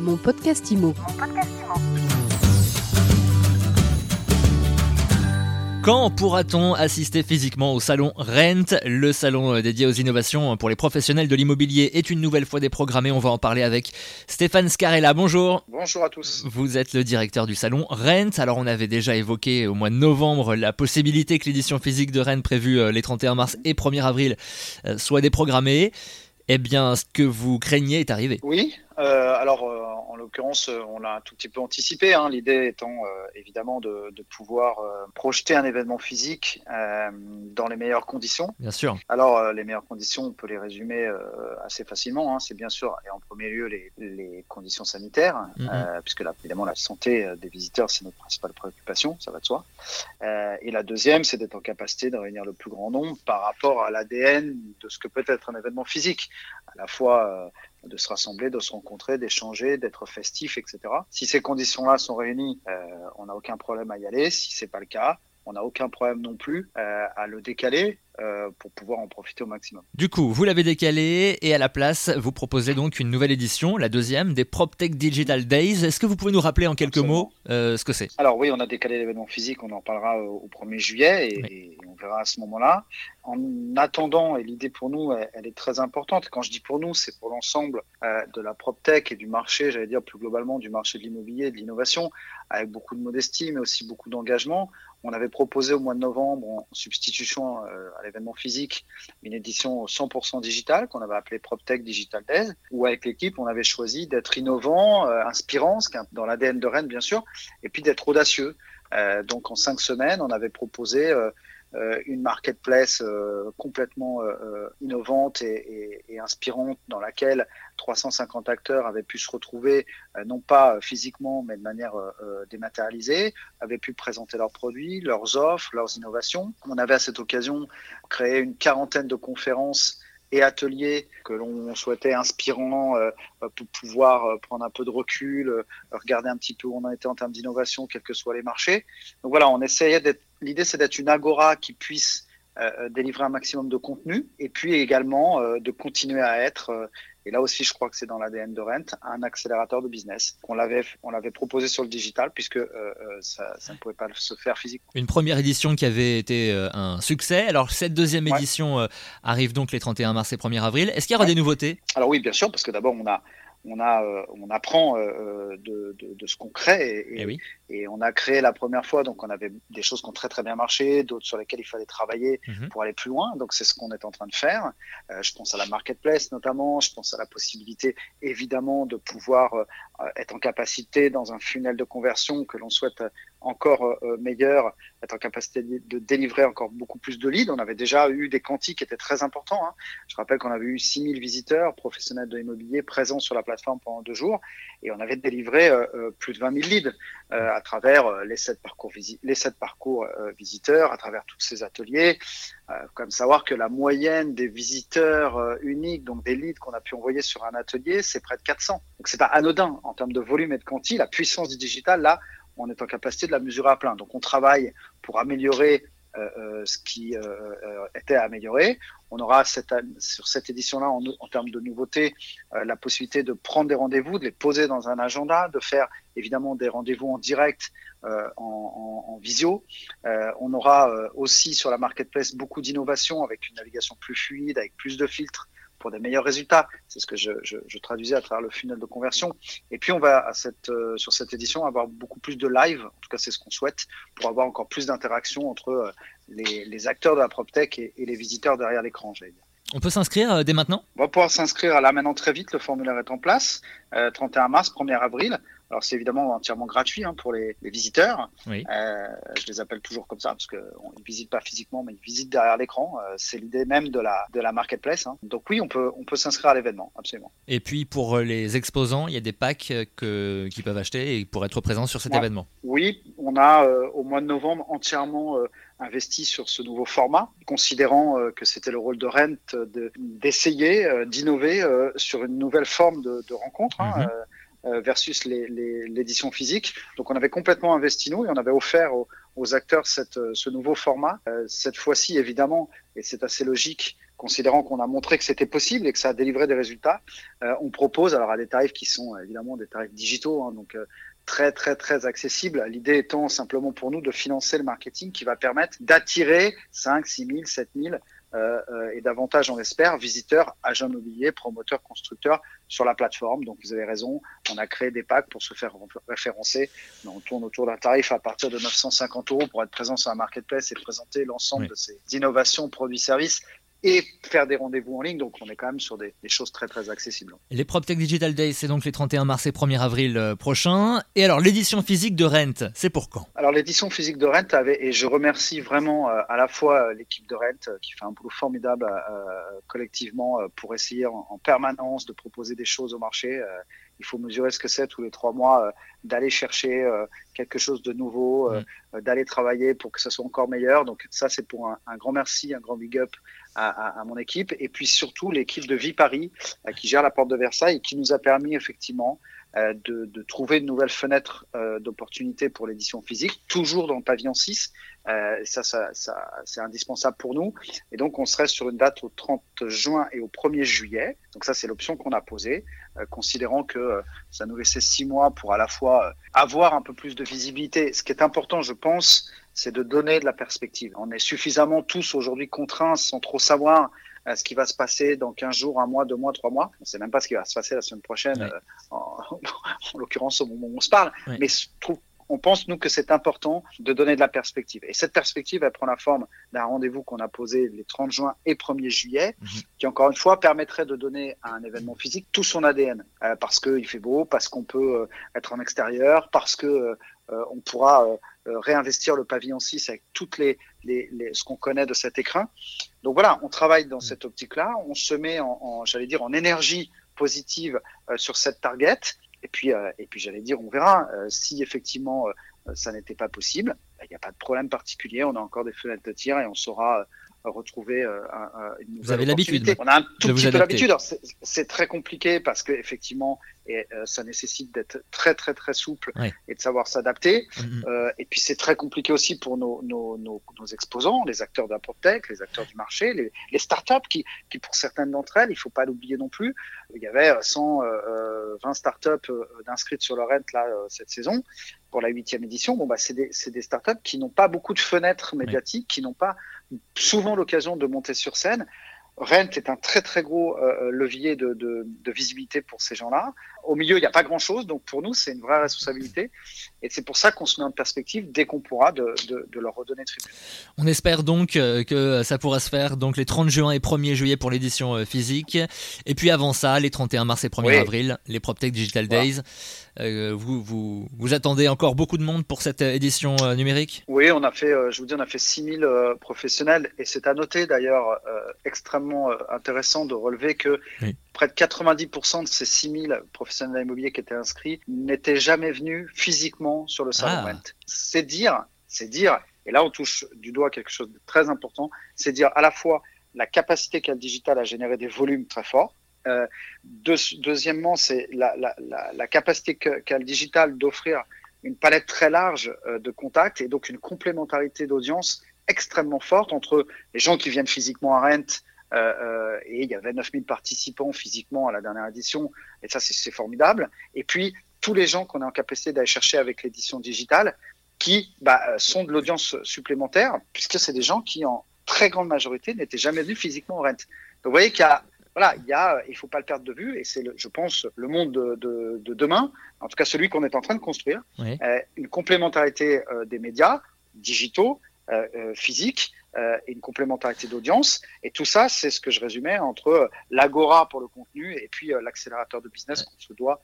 Mon podcast IMO. Quand pourra-t-on assister physiquement au salon Rent Le salon euh, dédié aux innovations pour les professionnels de l'immobilier est une nouvelle fois déprogrammé. On va en parler avec Stéphane Scarella. Bonjour. Bonjour à tous. Vous êtes le directeur du salon Rent. Alors on avait déjà évoqué au mois de novembre la possibilité que l'édition physique de Rent prévue euh, les 31 mars et 1er avril euh, soit déprogrammée. Eh bien, ce que vous craignez est arrivé. Oui, euh, alors en l'occurrence, on l'a un tout petit peu anticipé. Hein, L'idée étant évidemment de, de pouvoir projeter un événement physique dans les meilleures conditions. Bien sûr. Alors les meilleures conditions, on peut les résumer assez facilement. Hein, C'est bien sûr et en premier lieu les, les conditions sanitaires, Mhm. euh, puisque là, évidemment la santé euh, des visiteurs c'est notre principale préoccupation, ça va de soi. Euh, et la deuxième, c'est d'être en capacité de réunir le plus grand nombre par rapport à l'ADN de ce que peut être un événement physique, la fois euh, de se rassembler, de se rencontrer, d'échanger, d'être festif, etc. Si ces conditions-là sont réunies, euh, on n'a aucun problème à y aller. Si c'est pas le cas, on n'a aucun problème non plus euh, à le décaler euh, pour pouvoir en profiter au maximum. Du coup, vous l'avez décalé et à la place, vous proposez donc une nouvelle édition, la deuxième, des PropTech Digital Days. Est-ce que vous pouvez nous rappeler en quelques Absolument. mots euh, ce que c'est? Alors oui, on a décalé l'événement physique, on en parlera au au 1er juillet et, et on verra à ce moment-là. En attendant, et l'idée pour nous, elle, elle est très importante. Quand je dis pour nous, c'est pour l'ensemble euh, de la PropTech et du marché, j'allais dire plus globalement du marché de l'immobilier et de l'innovation, avec beaucoup de modestie, mais aussi beaucoup d'engagement. On avait proposé au mois de novembre, en substitution à l'événement physique, une édition 100% digitale qu'on avait appelée PropTech Digital Days, où avec l'équipe, on avait choisi d'être innovant, euh, inspirant, ce qui est dans l'ADN de Rennes, bien sûr, et puis d'être audacieux. Euh, donc en cinq semaines, on avait proposé euh, une marketplace complètement innovante et inspirante dans laquelle 350 acteurs avaient pu se retrouver, euh, non pas euh, physiquement, mais de manière euh, dématérialisée, avaient pu présenter leurs produits, leurs offres, leurs innovations. On avait à cette occasion créé une quarantaine de conférences et ateliers que l'on souhaitait inspirants pour pouvoir prendre un peu de recul, regarder un petit peu où on en était en termes d'innovation, quels que soient les marchés. Donc voilà, on essayait d'être. L'idée, c'est d'être une agora qui puisse euh, délivrer un maximum de contenu et puis également euh, de continuer à être. euh, et là aussi, je crois que c'est dans l'ADN de Rent, un accélérateur de business. On l'avait, on l'avait proposé sur le digital puisque euh, euh, ça, ça ne pouvait pas se faire physiquement. Une première édition qui avait été euh, un succès. Alors cette deuxième édition euh, arrive donc les 31 mars et 1er avril. Est-ce qu'il y aura Ouais. des nouveautés? Alors oui, bien sûr, parce que d'abord on a, on a, euh, on apprend euh, de, de, de ce qu'on crée et, Eh oui. et on a créé la première fois, donc on avait des choses qui ont très très bien marché, d'autres sur lesquelles il fallait travailler Mhm. pour aller plus loin. Donc c'est ce qu'on est en train de faire. Euh, je pense à la marketplace notamment, je pense à la possibilité évidemment de pouvoir euh, être en capacité dans un funnel de conversion que l'on souhaite encore euh, meilleur, être en capacité de délivrer encore beaucoup plus de leads. On avait déjà eu des quantiques qui étaient très importants. Hein. Je rappelle qu'on avait eu 6000 visiteurs professionnels de l'immobilier présents sur la plateforme pendant deux jours et on avait délivré euh, euh, plus de 20 000 leads euh, à travers euh, les sept parcours, visi- les sept parcours euh, visiteurs, à travers tous ces ateliers. Euh, comme savoir que la moyenne des visiteurs euh, uniques, donc des leads qu'on a pu envoyer sur un atelier, c'est près de 400. Donc c'est pas anodin en termes de volume et de quanti. La puissance du digital, là, on est en capacité de la mesurer à plein. Donc on travaille pour améliorer euh, euh, ce qui euh, était à améliorer. On aura sur cette édition-là, en, termes de nouveautés, la possibilité de prendre des rendez-vous, de les poser dans un agenda, de faire évidemment des rendez-vous en direct, en, visio. On aura aussi sur la marketplace beaucoup d'innovations avec une navigation plus fluide, avec plus de filtres pour des meilleurs résultats. C'est ce que je, je, je traduisais à travers le funnel de conversion. Et puis on va à cette, euh, sur cette édition avoir beaucoup plus de live, en tout cas c'est ce qu'on souhaite, pour avoir encore plus d'interaction entre euh, les, les acteurs de la PropTech et, et les visiteurs derrière l'écran, j'allais dire. On peut s'inscrire euh, dès maintenant? On va pouvoir s'inscrire là maintenant très vite, le formulaire est en place, euh, 31 mars, 1er avril. Alors c'est évidemment entièrement gratuit hein, pour les, les visiteurs. Oui. Euh, je les appelle toujours comme ça parce qu'ils ne visitent pas physiquement, mais ils visitent derrière l'écran. Euh, c'est l'idée même de la, de la marketplace. Hein. Donc oui, on peut, on peut s'inscrire à l'événement, absolument. Et puis pour euh, les exposants, il y a des packs euh, que, qu'ils peuvent acheter et pour être présents sur cet Ouais. événement. Oui, on a euh, au mois de novembre entièrement euh, investi sur ce nouveau format, considérant euh, que c'était le rôle de Rent de- d'essayer, euh, d'innover euh, sur une nouvelle forme de, de rencontre. hein. Euh, versus l'édition physique. Donc on avait complètement investi nous et on avait offert aux, acteurs cette, ce nouveau format. cette fois-ci, évidemment, et c'est assez logique, considérant qu'on a montré que c'était possible et que ça a délivré des résultats, on propose alors à des tarifs qui sont évidemment des tarifs digitaux, hein, donc très très très accessible. L'idée étant simplement pour nous de financer le marketing qui va permettre d'attirer 5, 6 000, 7 000 euh, euh, et davantage, on espère, visiteurs, agents immobiliers, promoteurs, constructeurs sur la plateforme. Donc vous avez raison, on a créé des packs pour se faire référencer. On tourne autour d'un tarif à partir de 950 euros pour être présent sur la marketplace et présenter l'ensemble de ces innovations, produits, services et faire des rendez-vous en ligne. Donc on est quand même sur des, choses très très accessibles. Les PropTech Digital Days, c'est donc les 31 mars et 1er avril euh, prochains. Et alors l'édition physique de Rent, c'est pour quand? Alors l'édition physique de Rent avait, et je remercie vraiment euh, à la fois euh, l'équipe de Rent qui fait un boulot formidable collectivement pour essayer en, permanence de proposer des choses au marché. il faut mesurer ce que c'est tous les trois mois, d'aller chercher quelque chose de nouveau, mm. d'aller travailler pour que ça soit encore meilleur. Donc ça, c'est pour un, un, grand merci, un grand big up à, mon équipe, et puis surtout l'équipe de Vie Paris euh, qui gère la porte de Versailles et qui nous a permis effectivement euh, de, trouver une nouvelle fenêtre euh, d'opportunité pour l'édition physique, toujours dans le pavillon 6. ça, ça, ça c'est indispensable pour nous. Et donc, on serait sur une date au 30 juin et au 1er juillet. Donc ça, c'est l'option qu'on a posée, considérant que ça nous laissait six mois pour à la fois avoir un peu plus de visibilité. Ce qui est important, je pense, c'est de donner de la perspective. On est suffisamment tous aujourd'hui contraints sans trop savoir euh, ce qui va se passer dans 15 jours, un mois, deux mois, trois mois. On ne sait même pas ce qui va se passer la semaine prochaine, euh, en, l'occurrence au moment où on se parle. Mais on pense, nous, que c'est important de donner de la perspective. Et cette perspective, elle prend la forme d'un rendez-vous qu'on a posé les 30 juin et 1er juillet, mhm. qui, encore une fois, permettrait de donner à un événement physique tout son ADN. Euh, parce qu'il fait beau, parce qu'on peut être en extérieur, parce que on pourra euh, réinvestir le pavillon 6 avec toutes les, les, ce qu'on connaît de cet écrin. Donc voilà, on travaille dans cette optique-là, on se met en, j'allais dire, en énergie positive euh, sur cette target. Et puis, euh, et puis j'allais dire, on verra si effectivement ça n'était pas possible. Il n'y a pas de problème particulier. On a encore des fenêtres de tir et on saura retrouver euh, une nouvelle Vous avez l'habitude. On a un tout petit peu l'habitude. C'est très compliqué parce que effectivement, et, euh, ça nécessite d'être très très très souple et de savoir s'adapter. Mm-hmm. euh, et puis c'est très compliqué aussi pour nos, nos, nos, nos, exposants, les acteurs de la PropTech, les acteurs du marché, les, les startups qui, qui pour certaines d'entre elles, il faut pas l'oublier non plus. Il y avait 120 euh, startups d'inscrites sur le rent là cette saison pour la huitième édition. Bon bah c'est des, des startups qui n'ont pas beaucoup de fenêtres médiatiques, qui n'ont pas souvent l'occasion de monter sur scène. Rent est un très très gros euh, euh, levier de, de, de, visibilité pour ces gens-là. Au milieu, il n'y a pas grand-chose, donc pour nous, c'est une vraie responsabilité. Et c'est pour ça qu'on se met en perspective dès qu'on pourra de, de, leur redonner tribut. On espère donc euh, que ça pourra se faire donc les 30 juin et 1er juillet pour l'édition physique. Et puis avant ça, les 31 mars et 1er avril, les PropTech Digital Days. vous, vous, vous, attendez encore beaucoup de monde pour cette édition numérique? Oui, on a fait, je vous dis, on a fait 6000 professionnels. Et c'est à noter d'ailleurs extrêmement euh, intéressant de relever que près de 90% de ces 6000 professionnels immobiliers qui étaient inscrits n'étaient jamais venus physiquement sur le salon ah. C'est dire, c'est dire, et là on touche du doigt quelque chose de très important, c'est dire à la fois la capacité qu'a le digital à générer des volumes très forts, euh, deuxièmement, c'est la, la, la, capacité qu'a le digital d'offrir une palette très large euh, de contacts et donc une complémentarité d'audience extrêmement forte entre les gens qui viennent physiquement à Rent euh, euh, et il y avait 9000 participants physiquement à la dernière édition, et ça c'est formidable. Et puis tous les gens qu'on est en capacité d'aller chercher avec l'édition digitale, qui bah, euh, sont de l'audience supplémentaire, puisque c'est des gens qui en très grande majorité n'étaient jamais venus physiquement au Rent. Donc vous voyez qu'il y a voilà, il y a, il faut pas le perdre de vue, et c'est, je pense, le monde de, de, de, demain, en tout cas celui qu'on est en train de construire, une complémentarité des médias digitaux, euh, physiques, euh, et une complémentarité d'audience. Et tout ça, c'est ce que je résumais entre euh, l'agora pour le contenu et puis euh, l'accélérateur de business qu'on se doit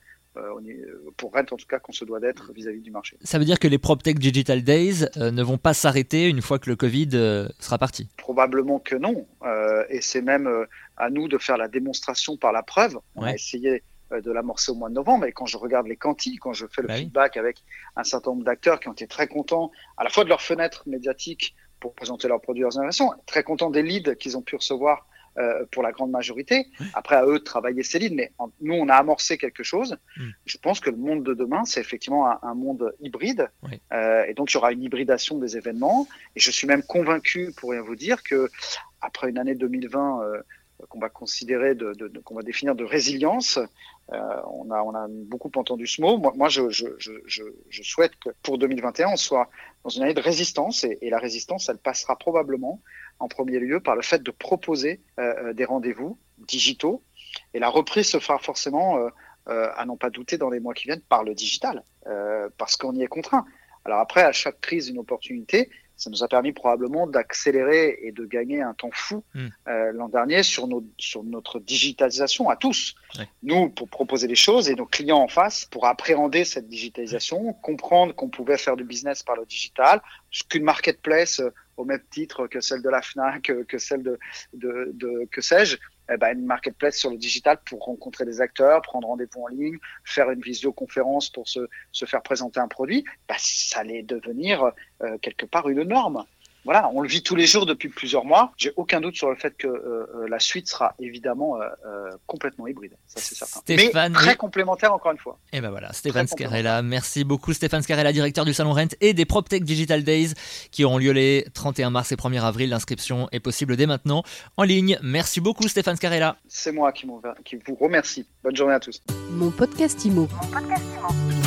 pour Rent en tout cas qu'on se doit d'être vis-à-vis du marché. Ça veut dire que les PropTech Digital Days ne vont pas s'arrêter une fois que le Covid sera parti Probablement que non. et c'est même à nous de faire la démonstration par la preuve. On a essayé de l'amorcer au mois de novembre, mais quand je regarde les quantis, quand je fais le bah feedback avec un certain nombre d'acteurs qui ont été très contents à la fois de leur fenêtre médiatique pour présenter leurs produits et leurs innovations. Très content des leads qu'ils ont pu recevoir pour la grande majorité. Après, à eux de travailler ces lignes, mais nous, on a amorcé quelque chose. Mm. Je pense que le monde de demain, c'est effectivement un, monde hybride. et donc, il y aura une hybridation des événements. Et je suis même convaincu, pour rien vous dire, que après une année 2020 qu'on va considérer, de, qu'on va définir de résilience. Euh, on, a, on a beaucoup entendu ce mot. Moi, moi je, je, je, je, souhaite que pour 2021, on soit dans une année de résistance et, et, la résistance, elle passera probablement en premier lieu par le fait de proposer euh, euh des rendez-vous digitaux et la reprise se fera forcément, euh, euh à n'en pas douter, dans les mois qui viennent par le digital euh, parce qu'on y est contraint. Alors après, à chaque crise, une opportunité ça nous a permis probablement d'accélérer et de gagner un temps fou hmm. euh, l'an dernier sur, nos, sur notre digitalisation à tous. Nous, pour proposer les choses et nos clients en face pour appréhender cette digitalisation, comprendre qu'on pouvait faire du business par le digital, qu'une marketplace euh, au même titre que celle de la FNAC, que celle de, de, que sais-je, eh ben, une marketplace sur le digital pour rencontrer des acteurs, prendre rendez-vous en ligne, faire une visioconférence pour se, se faire présenter un produit, bah, ça allait devenir euh, quelque part une norme voilà, on le vit tous les jours depuis plusieurs mois. J'ai aucun doute sur le fait que euh, euh, la suite sera évidemment euh, complètement hybride, ça c'est certain. Stéphane... Mais très complémentaire encore une fois. Et ben voilà, Stéphane Scarella, merci beaucoup Stéphane Scarella, directeur du salon Rent et des PropTech Digital Days qui auront lieu les 31 mars et 1er avril. L'inscription est possible dès maintenant en ligne. Merci beaucoup Stéphane Scarella. C'est moi qui, qui vous remercie. Bonne journée à tous. Mon podcast Imo. Mon podcast Imo.